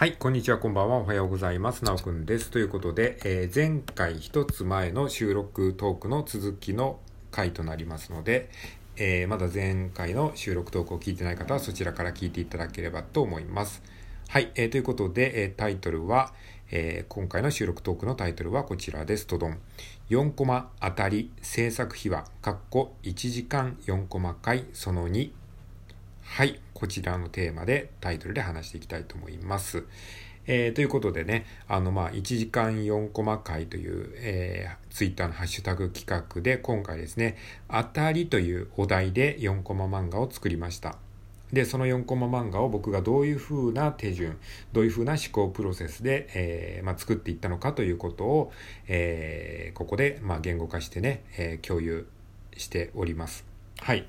はい、こんにちは、こんばんは、おはようございます。なおくんです。ということで、えー前回一つ前の収録トークの続きの回となりますので、えーまだ前回の収録トークを聞いてない方はそちらから聞いていただければと思います。はい、えーということで、えタイトルは、え今回の収録トークのタイトルはこちらです。とどん。4コマ当たり制作秘話、かっこ1時間4コマ回その2。はい、こちらのテーマでタイトルで話していきたいと思います。えーということでね、あのまあ1時間4コマ回という、えー、ツイッターのハッシュタグ企画で今回ですね、当たりというお題で4コマ漫画を作りました。で、その4コマ漫画を僕がどういう風な手順、どういう風な思考プロセスで、えーまあ、作っていったのかということを、えーここで、まあ、言語化してね、えー共有しております。はい。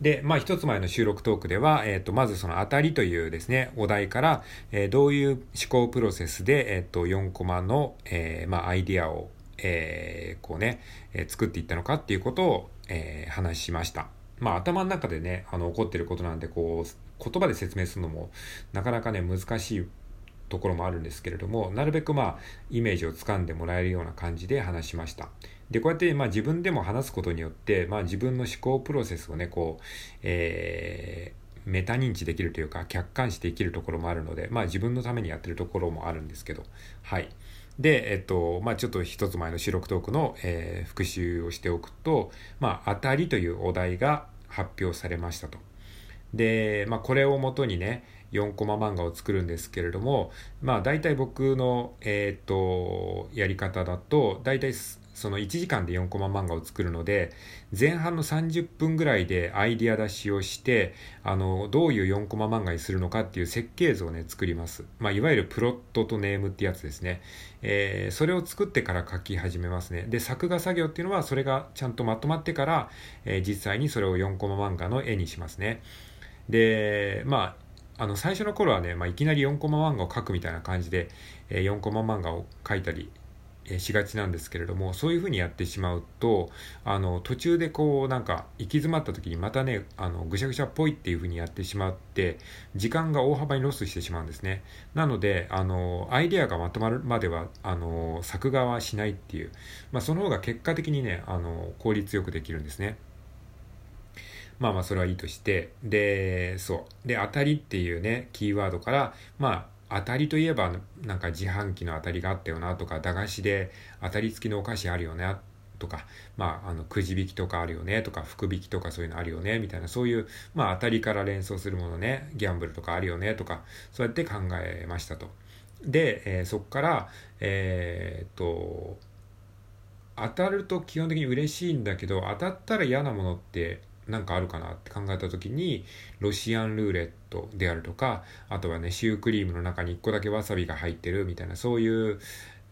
で、まあ一つ前の収録トークでは、えっ、と、まずその当たりというですね、お題から、えーどういう思考プロセスで、えっ、と、4コマの、えーまあアイディアを、えーこうね、えー作っていったのかっていうことを、えー話しました。まあ頭の中でね、あの、起こってることなんで、こう、言葉で説明するのも、なかなかね、難しいところもあるんですけれども、なるべくまあ、イメージをつかんでもらえるような感じで話しました。で、こうやってまあ自分でも話すことによって、まあ自分の思考プロセスをね、こう、えー、メタ認知できるというか、客観視できるところもあるので、まあ自分のためにやってるところもあるんですけど、はい。で、えっと、まあちょっと一つ前の収録トークの、えー復習をしておくと、まあ当たりというお題が発表されましたと。で、まあ、これをもとにね、4コマ漫画を作るんですけれども、まあ、大体僕の、えっ、と、やり方だと、大体その1時間で4コマ漫画を作るので、前半の30分ぐらいでアイディア出しをして、あの、どういう4コマ漫画にするのかっていう設計図をね、作ります。まあ、いわゆるプロットとネームってやつですね。えーそれを作ってから書き始めますね。で、作画作業っていうのは、それがちゃんとまとまってから、えー実際にそれを4コマ漫画の絵にしますね。で、まあ、あの、最初の頃はね、まあ、いきなり4コマ漫画を描くみたいな感じで、え4コマ漫画を描いたり、えしがちなんですけれども、そういう風にやってしまうと、あの、途中でこう、なんか、行き詰まった時にまたね、あの、ぐしゃぐしゃっぽいっていう風にやってしまって、時間が大幅にロスしてしまうんですね。なので、あの、アイデアがまとまるまでは、あの、作画はしないっていう、まあ、その方が結果的にね、あの、効率よくできるんですね。まあまあそれはいいとして、で、そう。で、当たりっていうね、キーワードから、まあ、当たりといえば、なんか自販機の当たりがあったよなとか、駄菓子で当たり付きのお菓子あるよねとか、まあ、あの、くじ引きとかあるよねとか、福引きとかそういうのあるよねみたいな、そういう、まあ当たりから連想するものね、ギャンブルとかあるよねとか、そうやって考えましたと。で、えーそこから、えーっと、当たると基本的に嬉しいんだけど当たったら嫌なものって何かあるかなって考えた時にロシアンルーレットであるとかあとはねシュークリームの中に1個だけわさびが入ってるみたいなそういう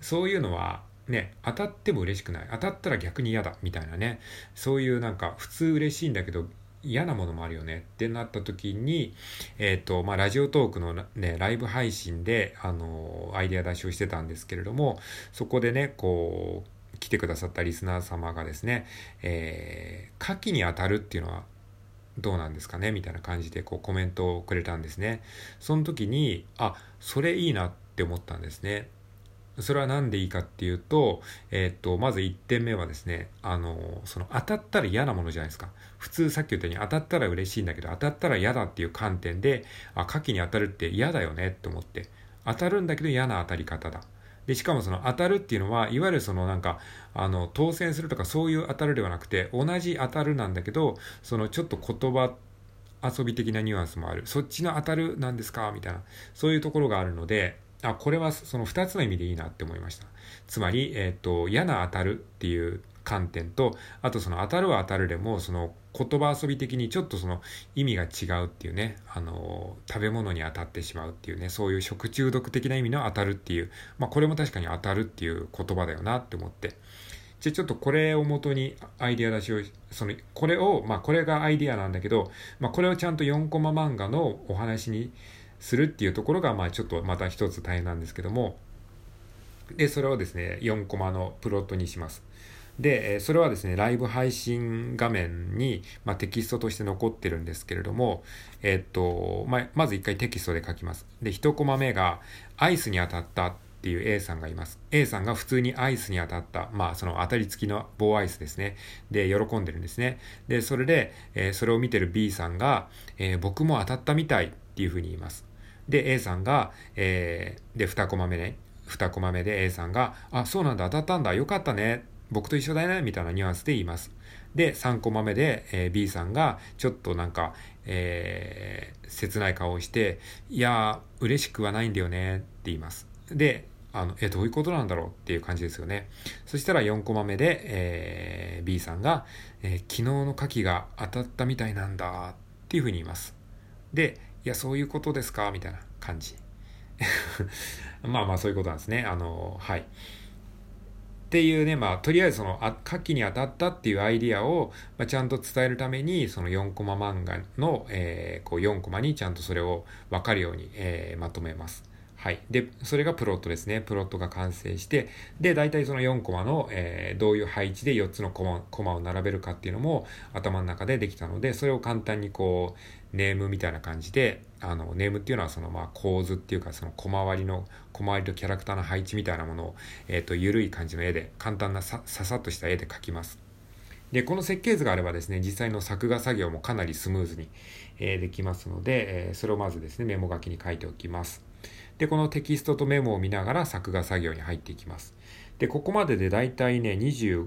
そういうのはね当たっても嬉しくない。当たったら逆に嫌だみたいなね。そういうなんか普通嬉しいんだけど嫌なものもあるよねってなった時に、えっ、と、まあ、ラジオトークのね、ライブ配信で、あの、アイデア出しをしてたんですけれども、そこでね、こう、来てくださったリスナー様がですね、えー、牡蠣に当たるっていうのはどうなんですかねみたいな感じでこうコメントをくれたんですね。その時に、あ、それいいなって思ったんですね。それは何でいいかっていうと、えっ、と、まず1点目はですね、あの、その当たったら嫌なものじゃないですか。普通さっき言ったように当たったら嬉しいんだけど、当たったら嫌だっていう観点で、あ、牡蠣に当たるって嫌だよねって思って、当たるんだけど嫌な当たり方だ。で、しかもその当たるっていうのは、いわゆるそのなんか、あの、当選するとかそういう当たるではなくて、同じ当たるなんだけど、そのちょっと言葉遊び的なニュアンスもある。そっちの当たるなんですかみたいな。そういうところがあるので、あ、これはその2つの意味でいいなって思いました。つまり、えっ、と、嫌な当たるっていう観点と、あとその当たるは当たるでも、その言葉遊び的にちょっとその意味が違うっていうね、あの、食べ物に当たってしまうっていうね、そういう食中毒的な意味の当たるっていう、まあこれも確かに当たるっていう言葉だよなって思って。じゃちょっとこれを元にアイデア出しを、その、これを、まあこれがアイデアなんだけど、まあこれをちゃんと4コマ漫画のお話にするっていうところが、まあちょっとまた一つ大変なんですけども、で、それをですね、4コマのプロットにします。で、それはですね、ライブ配信画面に、まあ、テキストとして残ってるんですけれども、えっと、ま、まず一回テキストで書きます。で、一コマ目が、アイスに当たったっていう A さんがいます。A さんが普通にアイスに当たった、まあ、その当たり付きの棒アイスですね。で、喜んでるんですね。で、それで、えー、それを見てる B さんが、えー、僕も当たったみたいっていうふうに言います。で、A さんが、えー、で、2コマ目ね。2コマ目で A さんが、あ、そうなんだ、当たったんだ、よかったね。僕と一緒だよね、みたいなニュアンスで言います。で、3コマ目で、えー、B さんが、ちょっとなんか、えー、切ない顔をして、いやー、嬉しくはないんだよね、って言います。で、あの、え、どういうことなんだろうっていう感じですよね。そしたら4コマ目で、えー、B さんが、えー、昨日の牡蠣が当たったみたいなんだっていうふうに言います。で、いや、そういうことですか？みたいな感じ。まあまあそういうことなんですね。あの、はい。っていうね、まあ、とりあえずその、あ、夏季に当たったっていうアイディアを、まあ、ちゃんと伝えるために、その4コマ漫画の、えー、こう4コマにちゃんとそれを分かるように、えー、まとめます。はい。で、それがプロットですね。プロットが完成して、で、大体その4コマの、えー、どういう配置で4つのコマコマを並べるかっていうのも頭の中でできたので、それを簡単にこう、ネームみたいな感じで、あの、ネームっていうのはそのまあ構図っていうか、その小回りの、小回りとキャラクターの配置みたいなものを、えっ、ー、と、緩い感じの絵で、簡単なさ、ささっとした絵で描きます。で、この設計図があればですね、実際の作画作業もかなりスムーズに、えー、できますので、えー、それをまずですね、メモ書きに書いておきます。で、このテキストとメモを見ながら作画作業に入っていきます。で、ここまででだいたいね、25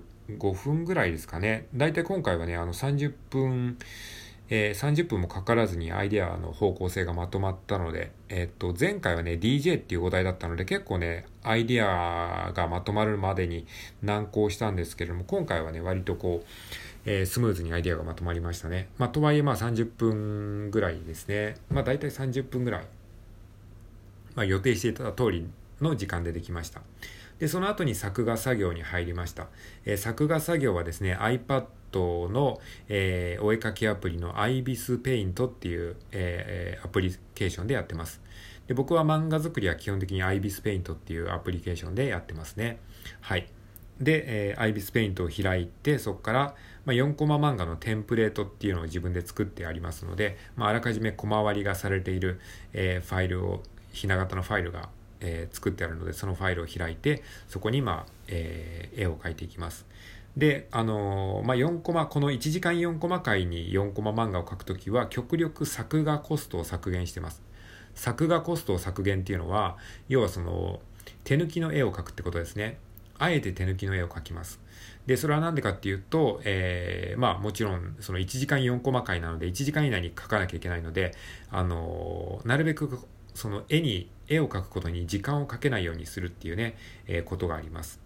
分ぐらいですかね。だいたい今回はね、あの30分、えー、30分もかからずにアイデアの方向性がまとまったので、えー、っと、前回はね、DJ っていうお題だったので、結構ね、アイデアがまとまるまでに難航したんですけれども、今回はね、割とこう、えー、スムーズにアイデアがまとまりましたね。まあ、とはいえ、まあ30分ぐらいですね。まあ、大体30分ぐらいまあ、予定していた通りの時間でできました。で、その後に作画作業に入りました。えー、作画作業はですね、iPad の、えー、お絵かきアプリの IBIS Paint っていう、えー、アプリケーションでやってます。で僕は漫画作りは基本的に IBIS Paint っていうアプリケーションでやってますね。はい。で、えー、IBIS Paint を開いて、そこから、まあ、4コマ漫画のテンプレートっていうのを自分で作ってありますので、まあ、らかじめ小回りがされている、えー、ファイルをひな形のファイルが、えー、作ってあるのでそのファイルを開いてそこに、まあえー、絵を描いていきます。で、あのー、まあ、4コマ、この1時間4コマ回に4コマ漫画を描くときは極力作画コストを削減してます。作画コストを削減っていうのは、要はその手抜きの絵を描くってことですね。あえて手抜きの絵を描きます。で、それは何でかっていうと、えー、まあもちろんその1時間4コマ回なので1時間以内に描かなきゃいけないので、あのー、なるべくその絵に、絵を描くことに時間をかけないようにするっていうね、えー、ことがあります。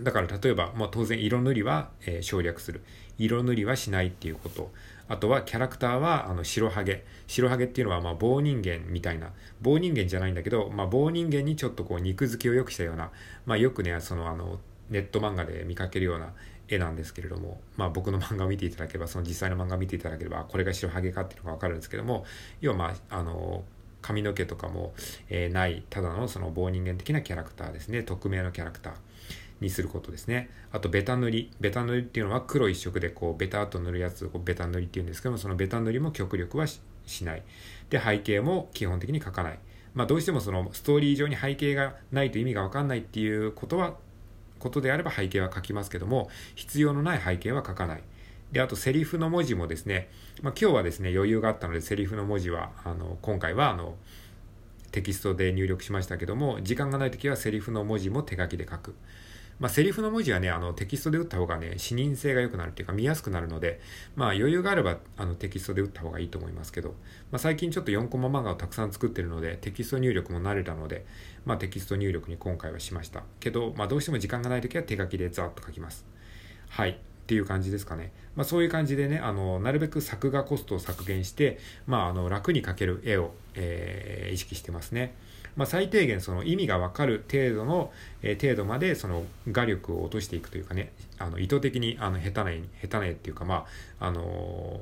だから例えば、まあ、当然色塗りは、えー、省略する。色塗りはしないっていうこと。あとはキャラクターはあの白ハゲ。白ハゲっていうのはまあ棒人間みたいな。棒人間じゃないんだけど、まあ、棒人間にちょっとこう肉付きを良くしたような、まあ、よくね、そのあのネット漫画で見かけるような絵なんですけれども、まあ、僕の漫画を見ていただければその実際の漫画を見ていただければこれが白ハゲかっていうのが分かるんですけども要はまああの髪の毛とかも、えー、ないただのその棒人間的なキャラクターですね。匿名のキャラクターにすることですね。あとベタ塗り。ベタ塗りっていうのは黒一色でこうベタっと塗るやつをベタ塗りっていうんですけどもそのベタ塗りも極力はしない。で背景も基本的に描かない。まあどうしてもそのストーリー上に背景がないと意味が分かんないっていうことはことであれば背景は書きますけども必要のない背景は書かないで、あとセリフの文字もですね、まあ、今日はですね、余裕があったので、セリフの文字は、あの、今回は、あの、テキストで入力しましたけども、時間がない時はセリフの文字も手書きで書く。まあ、セリフの文字はね、あの、テキストで打った方がね、視認性が良くなるっていうか、見やすくなるので、まあ、余裕があれば、あの、テキストで打った方がいいと思いますけど、まあ、最近ちょっと4コマ漫画をたくさん作ってるので、テキスト入力も慣れたので、まあ、テキスト入力に今回はしました。けど、まあ、どうしても時間がない時は手書きでザーッと書きます。はい。っていう感じですかね。まあ、そういう感じでね、あの、なるべく作画コストを削減して、まあ、あの、楽に描ける絵を、えー、意識してますね。まあ、最低限その意味がわかる程度の、えー、程度までその画力を落としていくというかね、あの、意図的に、あの、下手な絵、下手な絵っていうか、まあ、あの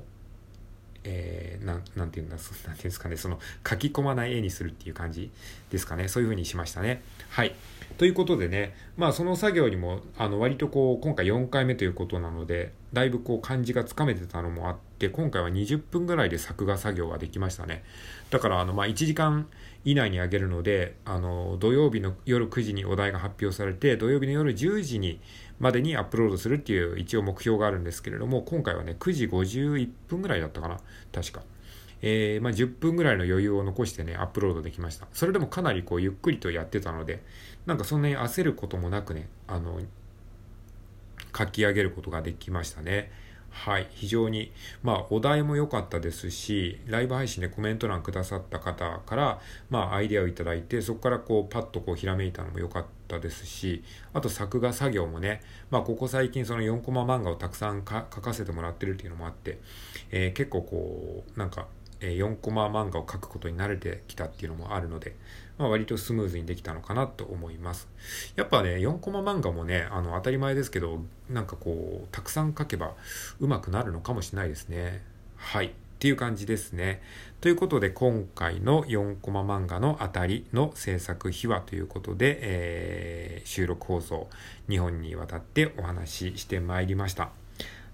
えー、な、なんていうんだ、なんていうんですかね、その書き込まない絵にするっていう感じですかね。そういう風にしましたね。はい。ということでね、まあその作業にも、あの割とこう、今回4回目ということなので、だいぶこう感じがつかめてたのもあって、今回は20分ぐらいで作画作業ができましたね。だからあの、まあ1時間以内にあげるので、あの、土曜日の夜9時にお題が発表されて、土曜日の夜10時にまでにアップロードするっていう一応目標があるんですけれども、今回はね、9時51分ぐらいだったかな。確か。えー、まあ、10分ぐらいの余裕を残してね、アップロードできました。それでもかなりこう、ゆっくりとやってたので、なんかそんなに焦ることもなくね、あの、書き上げることができましたね。はい。非常に、まあ、お題も良かったですし、ライブ配信でコメント欄くださった方から、まあ、アイデアをいただいて、そこからこう、パッとこう、ひらめいたのも良かったですし、あと作画作業もね、まあ、ここ最近その4コマ漫画をたくさん書かせてもらってるっていうのもあって、えー、結構こう、なんか、4コマ漫画を描くことに慣れてきたっていうのもあるので、まあ、割とスムーズにできたのかなと思います。やっぱね、4コマ漫画もね、あの、当たり前ですけど、なんかこう、たくさん描けば上手くなるのかもしれないですね。はい。っていう感じですね。ということで、今回の4コマ漫画のあたりの制作秘話ということで、えー、収録放送2本にわたってお話ししてまいりました。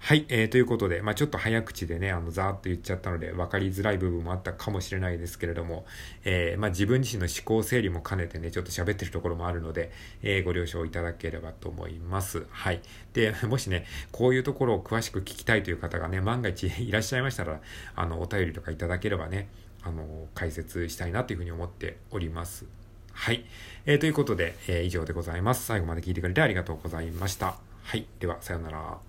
はい、えー、ということで、まあ、ちょっと早口でね、あの、ざーっと言っちゃったので、分かりづらい部分もあったかもしれないですけれども、えー、まあ、自分自身の思考整理も兼ねてね、ちょっと喋ってるところもあるので、えー、ご了承いただければと思います。はい。で、もしね、こういうところを詳しく聞きたいという方がね、万が一いらっしゃいましたら、あの、お便りとかいただければね、あの、解説したいなというふうに思っております。はい。えー、ということで、えー、以上でございます。最後まで聞いてくれてありがとうございました。はい。では、さようなら。